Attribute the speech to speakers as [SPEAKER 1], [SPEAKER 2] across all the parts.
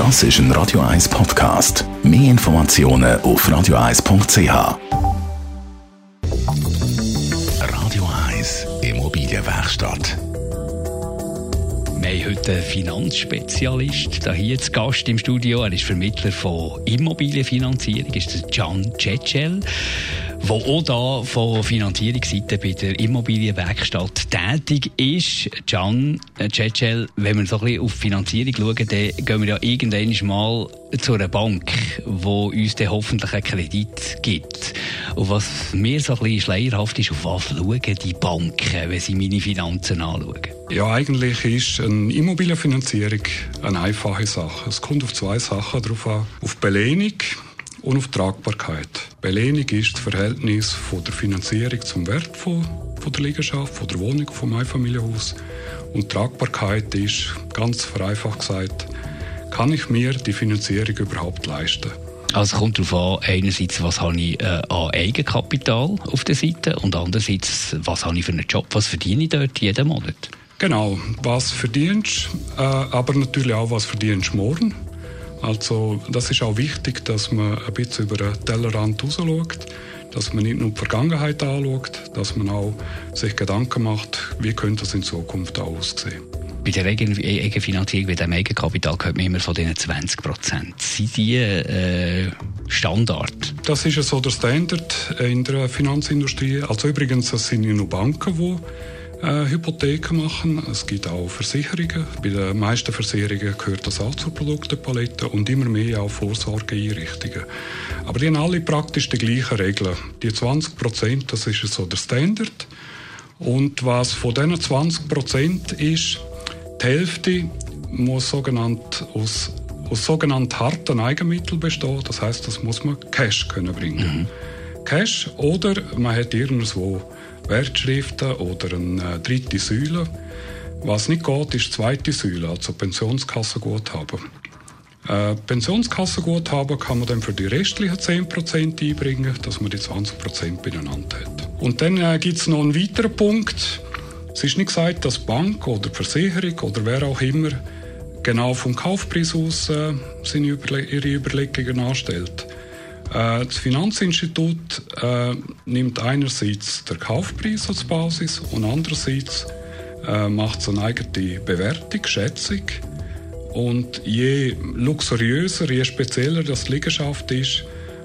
[SPEAKER 1] Das ist ein Radio 1 Podcast. Mehr Informationen auf radio1.ch. Radio 1 Immobilienwerkstatt.
[SPEAKER 2] Wir haben heute einen Finanzspezialist hier zu Gast im Studio. Er ist Vermittler von Immobilienfinanzierung, ist Can Cecel der auch da von Finanzierungsseite bei der Immobilienwerkstatt tätig ist. Can Cecel, wenn wir so ein bisschen auf Finanzierung schauen, dann gehen wir ja irgendwann mal zu einer Bank, die uns dann hoffentlich einen Kredit gibt. Und was mir so ein bisschen schleierhaft ist, auf was schauen die Banken, wenn sie meine Finanzen anschauen?
[SPEAKER 3] Ja, eigentlich ist eine Immobilienfinanzierung eine einfache Sache. Es kommt auf zwei Sachen drauf an. Auf Belehnung und auf Tragbarkeit. Belehnung ist das Verhältnis von der Finanzierung zum Wert von, von der Liegenschaft, von der Wohnung, vom Einfamilienhaus. Und Tragbarkeit ist, ganz vereinfacht gesagt, kann ich mir die Finanzierung überhaupt leisten?
[SPEAKER 2] Also kommt darauf an, einerseits, was habe ich äh, an Eigenkapital auf der Seite und andererseits, was habe ich für einen Job, was verdiene ich dort jeden Monat?
[SPEAKER 3] Genau, was verdienst, äh, aber natürlich auch, was verdienst morgen. Also das ist auch wichtig, dass man ein bisschen über den Tellerrand raus schaut, dass man nicht nur die Vergangenheit anschaut, dass man auch sich Gedanken macht, wie könnte das in Zukunft auch aussehen.
[SPEAKER 2] Bei der Eigenfinanzierung, bei dem Eigenkapital hört man immer von diesen 20 Prozent. Sind die äh, Standard?
[SPEAKER 3] Das ist so der Standard in der Finanzindustrie. Also übrigens, das sind nicht nur Banken, die äh, Hypotheken machen. Es gibt auch Versicherungen. Bei den meisten Versicherungen gehört das auch zur Produktepalette und immer mehr auch Vorsorgeeinrichtungen. Aber die haben alle praktisch die gleichen Regeln. Die 20 Prozent, das ist so der Standard. Und was von diesen 20 Prozent ist, die Hälfte muss sogenannt aus, aus sogenannten harten Eigenmitteln bestehen. Das heißt, das muss man Cash können bringen. Mhm. Cash oder man hat irgendwo Wertschriften oder eine dritte Säule. Was nicht geht, ist die zweite Säule, also Pensionskassenguthaben. Äh, Pensionskassenguthaben kann man dann für die restlichen 10% einbringen, dass man die 20% beieinander hat. Und dann äh, gibt es noch einen weiteren Punkt. Es ist nicht gesagt, dass Bank oder Versicherung oder wer auch immer genau vom Kaufpreis aus äh, seine Überle ihre Überlegungen anstellt. Äh, das Finanzinstitut äh, nimmt einerseits den Kaufpreis als Basis und andererseits äh, macht es eine eigene Bewertung, Schätzung. Und je luxuriöser, je spezieller das Liegenschaft ist,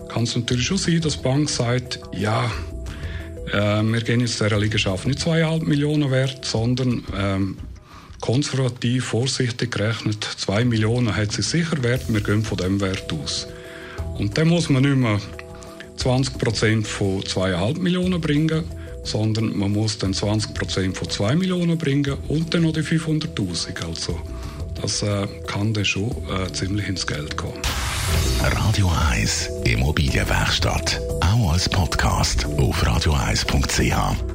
[SPEAKER 3] kann es natürlich schon sein, dass die Bank sagt, ja, äh, wir gehen jetzt dieser Liegenschaft nicht 2,5 Millionen wert, sondern ähm, konservativ, vorsichtig gerechnet, 2 Millionen hat sie sicher wert, wir gehen von dem Wert aus. Und dann muss man nicht mehr 20 Prozent von 2,5 Millionen bringen, sondern man muss dann 20 Prozent von 2 Millionen bringen und dann noch die 500.000. Also das äh, kann dann schon äh, ziemlich ins Geld gehen.
[SPEAKER 1] Radio 1 Immobilienwerkstatt. Auch als Podcast auf radio1.ch.